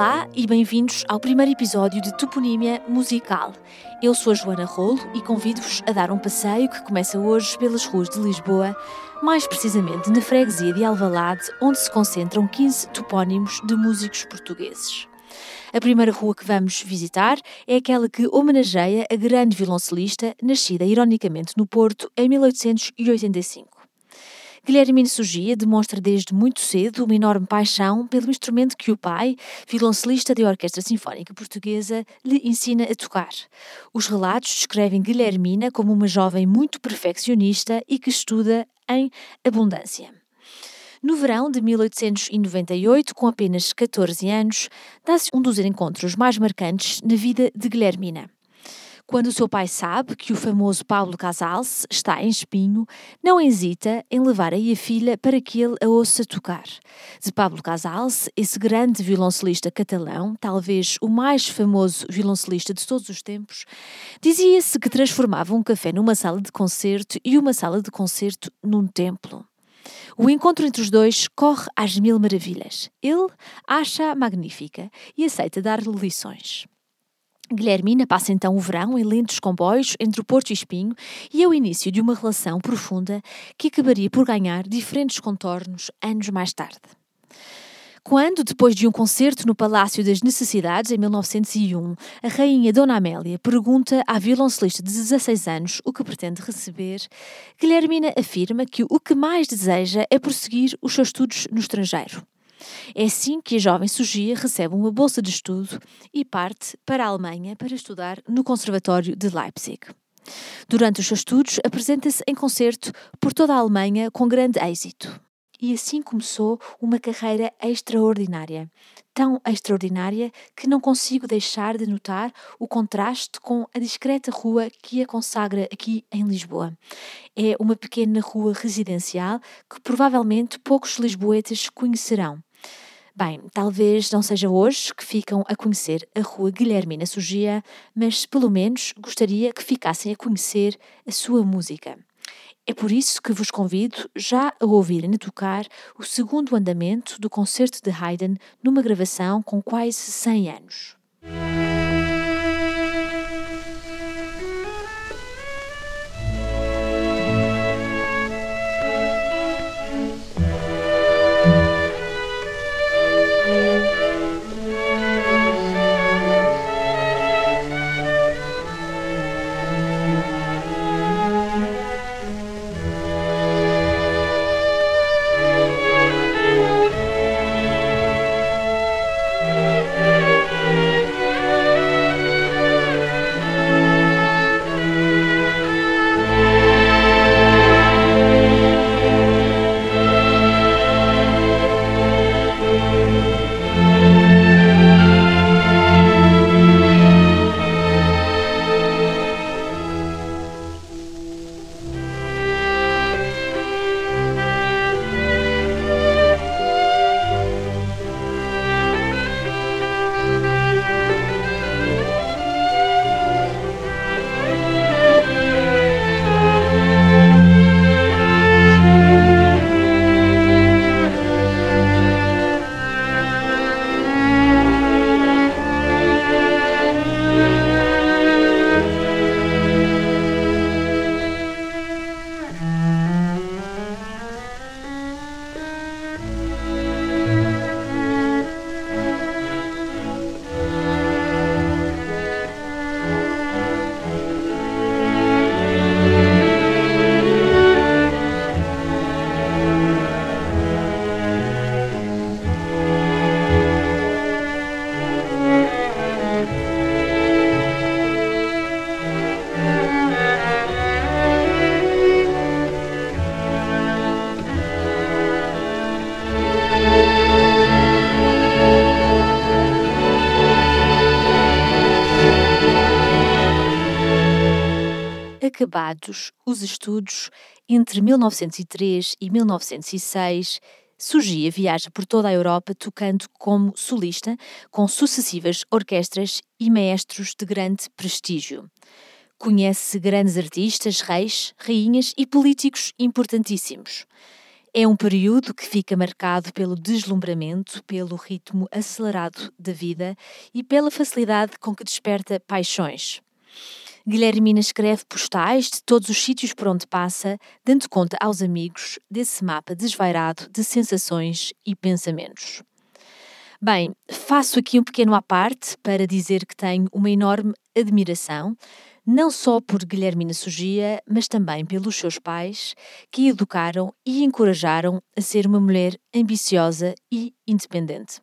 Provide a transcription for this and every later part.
Olá e bem-vindos ao primeiro episódio de Toponímia Musical. Eu sou a Joana Rolo e convido-vos a dar um passeio que começa hoje pelas ruas de Lisboa, mais precisamente na freguesia de Alvalade, onde se concentram 15 topónimos de músicos portugueses. A primeira rua que vamos visitar é aquela que homenageia a grande violoncelista, nascida ironicamente no Porto em 1885. Guilhermine Sugia demonstra desde muito cedo uma enorme paixão pelo instrumento que o pai, violoncelista da Orquestra Sinfónica Portuguesa, lhe ensina a tocar. Os relatos descrevem Guilhermina como uma jovem muito perfeccionista e que estuda em abundância. No verão de 1898, com apenas 14 anos, dá-se um dos encontros mais marcantes na vida de Guilhermina. Quando o seu pai sabe que o famoso Pablo Casals está em espinho, não hesita em levar aí a filha para que ele a ouça tocar. De Pablo Casals, esse grande violoncelista catalão, talvez o mais famoso violoncelista de todos os tempos, dizia-se que transformava um café numa sala de concerto e uma sala de concerto num templo. O encontro entre os dois corre às mil maravilhas. Ele acha-a magnífica e aceita dar-lhe lições. Guilhermina passa então o verão em lentos comboios entre o Porto e Espinho e é o início de uma relação profunda que acabaria por ganhar diferentes contornos anos mais tarde. Quando, depois de um concerto no Palácio das Necessidades, em 1901, a rainha Dona Amélia pergunta à violoncelista de 16 anos o que pretende receber, Guilhermina afirma que o que mais deseja é prosseguir os seus estudos no estrangeiro. É assim que a jovem Sugia recebe uma bolsa de estudo e parte para a Alemanha para estudar no Conservatório de Leipzig. Durante os seus estudos, apresenta-se em concerto por toda a Alemanha com grande êxito. E assim começou uma carreira extraordinária. Tão extraordinária que não consigo deixar de notar o contraste com a discreta rua que a consagra aqui em Lisboa. É uma pequena rua residencial que provavelmente poucos lisboetas conhecerão. Bem, talvez não seja hoje que ficam a conhecer a Rua Guilhermina Sugia, mas pelo menos gostaria que ficassem a conhecer a sua música. É por isso que vos convido já a ouvirem tocar o segundo andamento do concerto de Haydn numa gravação com quase 100 anos. Acabados os estudos, entre 1903 e 1906, Sugia viaja por toda a Europa tocando como solista com sucessivas orquestras e maestros de grande prestígio. Conhece grandes artistas, reis, rainhas e políticos importantíssimos. É um período que fica marcado pelo deslumbramento, pelo ritmo acelerado da vida e pela facilidade com que desperta paixões. Guilhermina escreve postais de todos os sítios por onde passa, dando conta aos amigos desse mapa desvairado de sensações e pensamentos. Bem, faço aqui um pequeno à parte para dizer que tenho uma enorme admiração, não só por Guilhermina Sugia, mas também pelos seus pais, que a educaram e encorajaram a ser uma mulher ambiciosa e independente.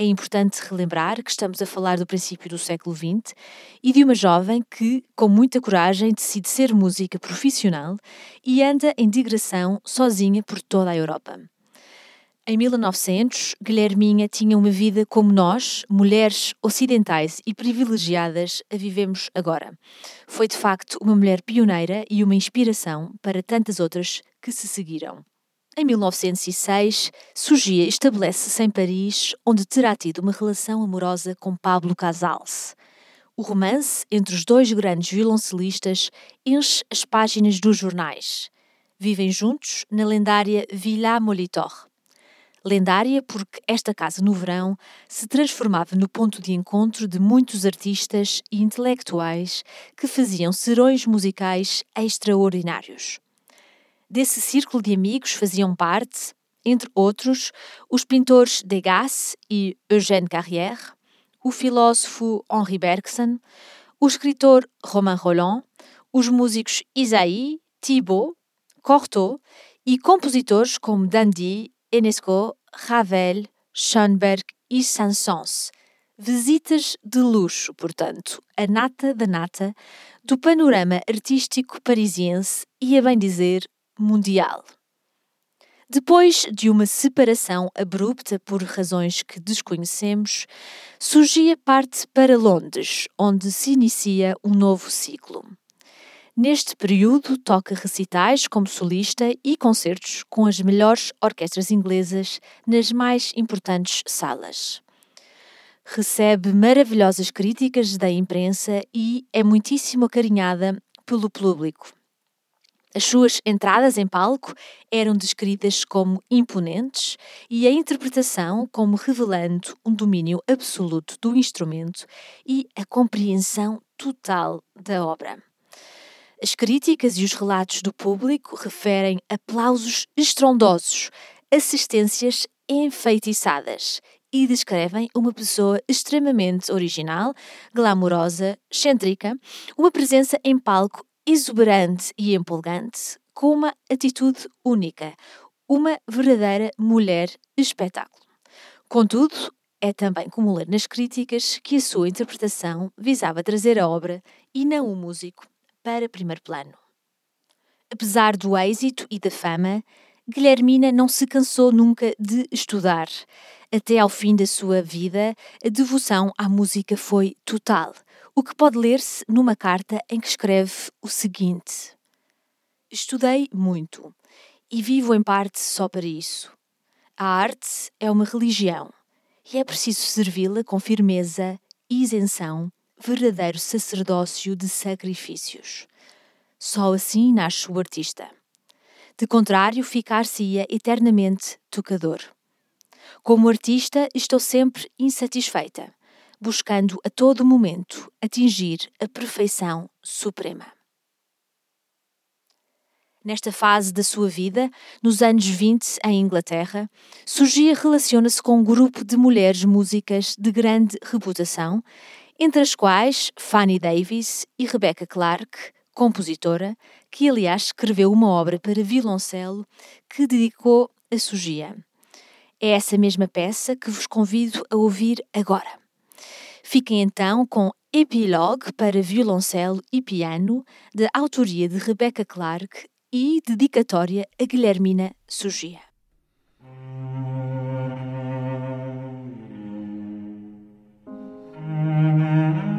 É importante relembrar que estamos a falar do princípio do século XX e de uma jovem que, com muita coragem, decide ser música profissional e anda em digressão sozinha por toda a Europa. Em 1900, Guilherminha tinha uma vida como nós, mulheres ocidentais e privilegiadas, a vivemos agora. Foi de facto uma mulher pioneira e uma inspiração para tantas outras que se seguiram. Em 1906, Sugia estabelece-se em Paris, onde terá tido uma relação amorosa com Pablo Casals. O romance entre os dois grandes violoncelistas enche as páginas dos jornais. Vivem juntos na lendária Villa Molitor. Lendária porque esta casa no verão se transformava no ponto de encontro de muitos artistas e intelectuais que faziam serões musicais extraordinários. Desse círculo de amigos faziam parte, entre outros, os pintores Degas e Eugène Carrière, o filósofo Henri Bergson, o escritor Romain Roland, os músicos Isaïe, Thibaut, Cortot e compositores como Dandy, Enesco, Ravel, Schoenberg e Saint-Saëns. Visitas de luxo, portanto, a nata da nata do panorama artístico parisiense e, a bem dizer, mundial. Depois de uma separação abrupta por razões que desconhecemos, surgia parte para Londres, onde se inicia um novo ciclo. Neste período, toca recitais como solista e concertos com as melhores orquestras inglesas nas mais importantes salas. Recebe maravilhosas críticas da imprensa e é muitíssimo acarinhada pelo público. As suas entradas em palco eram descritas como imponentes e a interpretação como revelando um domínio absoluto do instrumento e a compreensão total da obra. As críticas e os relatos do público referem aplausos estrondosos, assistências enfeitiçadas e descrevem uma pessoa extremamente original, glamourosa, excêntrica, uma presença em palco exuberante e empolgante, com uma atitude única, uma verdadeira mulher espetáculo. Contudo, é também comum ler nas críticas que a sua interpretação visava trazer a obra e não o músico para primeiro plano. Apesar do êxito e da fama, Guilhermina não se cansou nunca de estudar. Até ao fim da sua vida, a devoção à música foi total o que pode ler-se numa carta em que escreve o seguinte: Estudei muito e vivo em parte só para isso. A arte é uma religião e é preciso servi-la com firmeza, isenção, verdadeiro sacerdócio de sacrifícios. Só assim nasce o artista. De contrário, ficar-se-ia eternamente tocador. Como artista, estou sempre insatisfeita buscando a todo momento atingir a perfeição suprema. Nesta fase da sua vida, nos anos 20 em Inglaterra, Sugia relaciona-se com um grupo de mulheres músicas de grande reputação, entre as quais Fanny Davis e Rebecca Clark, compositora, que aliás escreveu uma obra para violoncelo que dedicou a Sugia. É essa mesma peça que vos convido a ouvir agora. Fiquem então com Epilogue para violoncelo e piano, de autoria de Rebecca Clark e dedicatória a Guilhermina Sugia. Mm-hmm.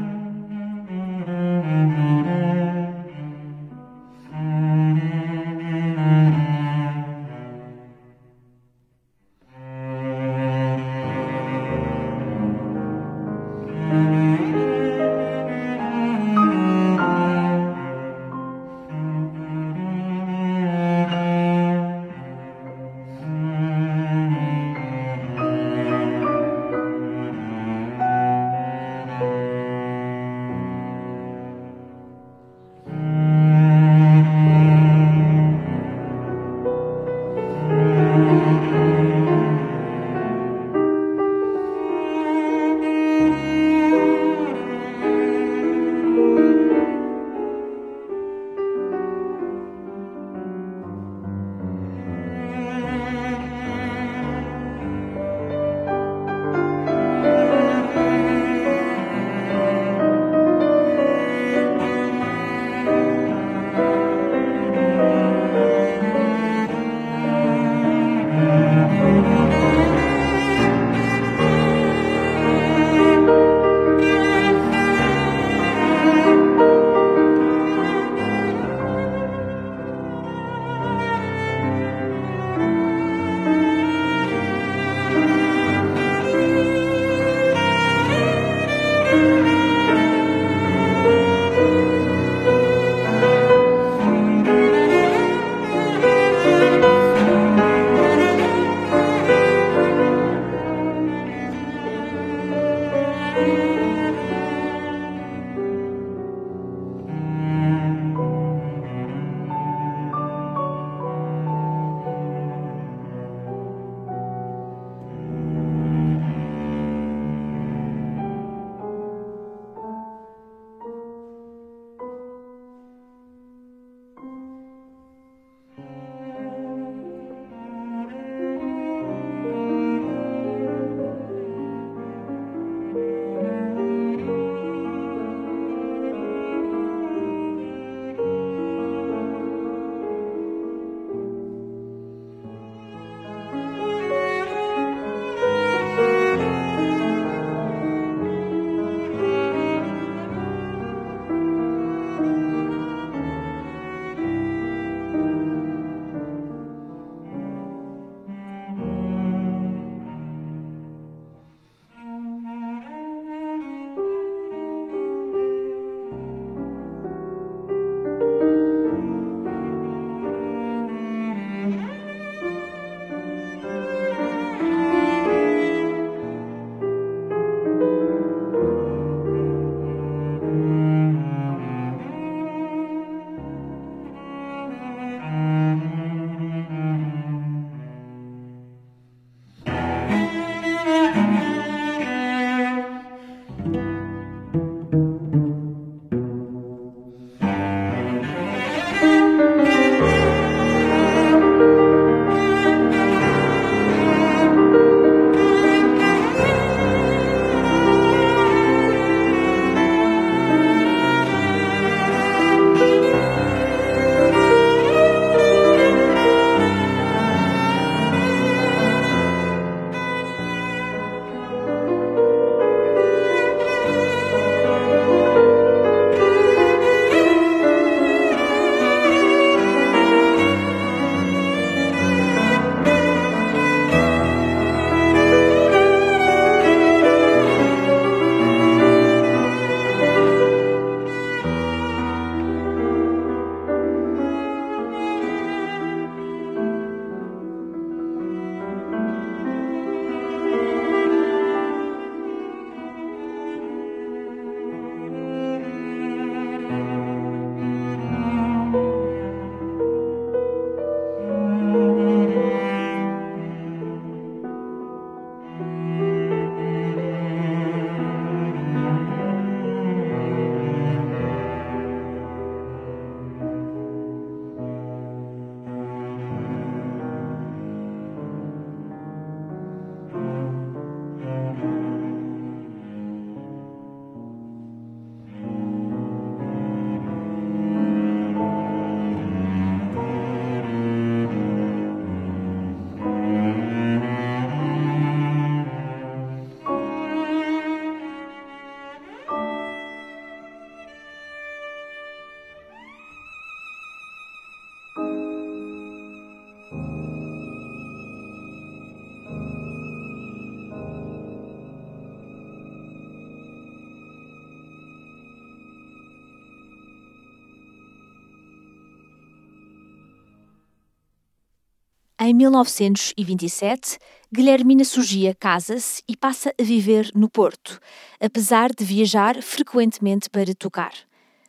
Em 1927, Guilhermina Surgia casa-se e passa a viver no Porto, apesar de viajar frequentemente para tocar.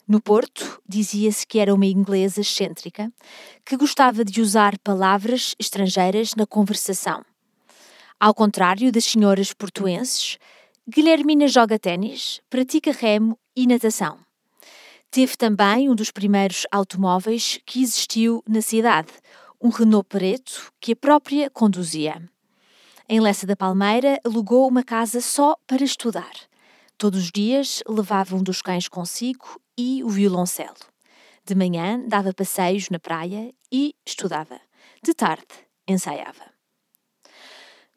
No Porto, dizia-se que era uma inglesa excêntrica, que gostava de usar palavras estrangeiras na conversação. Ao contrário das senhoras portuenses, Guilhermina joga ténis, pratica remo e natação. Teve também um dos primeiros automóveis que existiu na cidade, um Renault Preto que a própria conduzia. Em Lessa da Palmeira, alugou uma casa só para estudar. Todos os dias levava um dos cães consigo e o violoncelo. De manhã dava passeios na praia e estudava. De tarde ensaiava.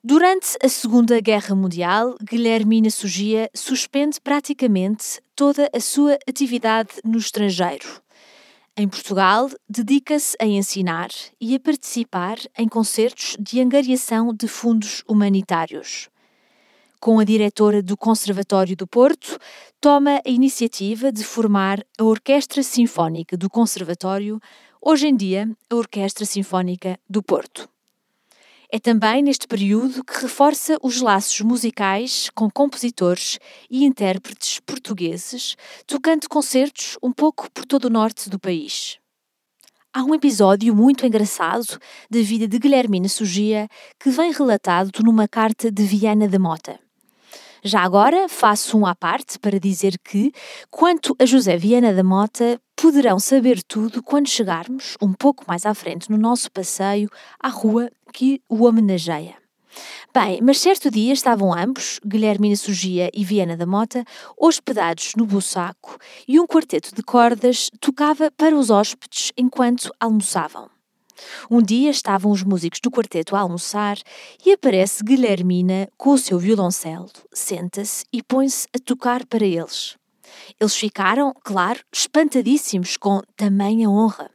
Durante a Segunda Guerra Mundial, Guilhermina Sugia suspende praticamente toda a sua atividade no estrangeiro. Em Portugal, dedica-se a ensinar e a participar em concertos de angariação de fundos humanitários. Com a diretora do Conservatório do Porto, toma a iniciativa de formar a Orquestra Sinfónica do Conservatório, hoje em dia a Orquestra Sinfónica do Porto. É também neste período que reforça os laços musicais com compositores e intérpretes portugueses, tocando concertos um pouco por todo o norte do país. Há um episódio muito engraçado da vida de Guilhermina Sugia que vem relatado numa carta de Viana da Mota. Já agora faço um à parte para dizer que, quanto a José Viana da Mota, poderão saber tudo quando chegarmos um pouco mais à frente no nosso passeio à rua que o homenageia. Bem, mas certo dia estavam ambos, Guilhermina Sugia e Viana da Mota, hospedados no Bussaco e um quarteto de cordas tocava para os hóspedes enquanto almoçavam. Um dia estavam os músicos do quarteto a almoçar e aparece Guilhermina com o seu violoncelo, senta-se e põe-se a tocar para eles. Eles ficaram, claro, espantadíssimos com tamanha honra.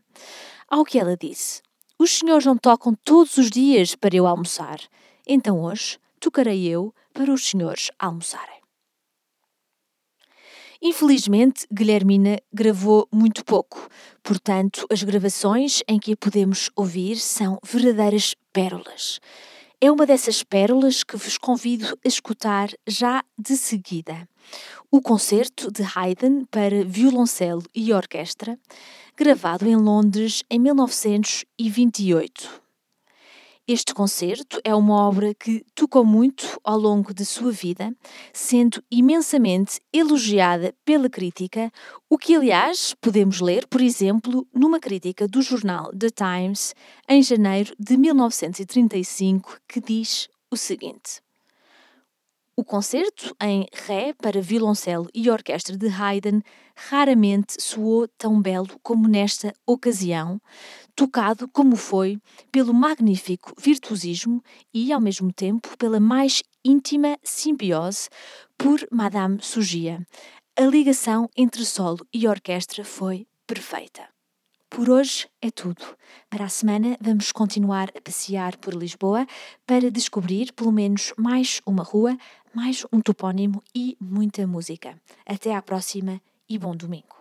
Ao que ela disse: Os senhores não tocam todos os dias para eu almoçar, então hoje tocarei eu para os senhores almoçarem. Infelizmente, Guilhermina gravou muito pouco, portanto, as gravações em que a podemos ouvir são verdadeiras pérolas. É uma dessas pérolas que vos convido a escutar já de seguida. O concerto de Haydn para violoncelo e orquestra, gravado em Londres em 1928. Este concerto é uma obra que tocou muito ao longo de sua vida, sendo imensamente elogiada pela crítica, o que, aliás, podemos ler, por exemplo, numa crítica do jornal The Times, em janeiro de 1935, que diz o seguinte. O concerto em Ré para violoncelo e orquestra de Haydn raramente soou tão belo como nesta ocasião, tocado como foi pelo magnífico virtuosismo e, ao mesmo tempo, pela mais íntima simbiose por Madame Sugia. A ligação entre solo e orquestra foi perfeita. Por hoje é tudo. Para a semana vamos continuar a passear por Lisboa para descobrir pelo menos mais uma rua, mais um topónimo e muita música. Até à próxima e bom domingo.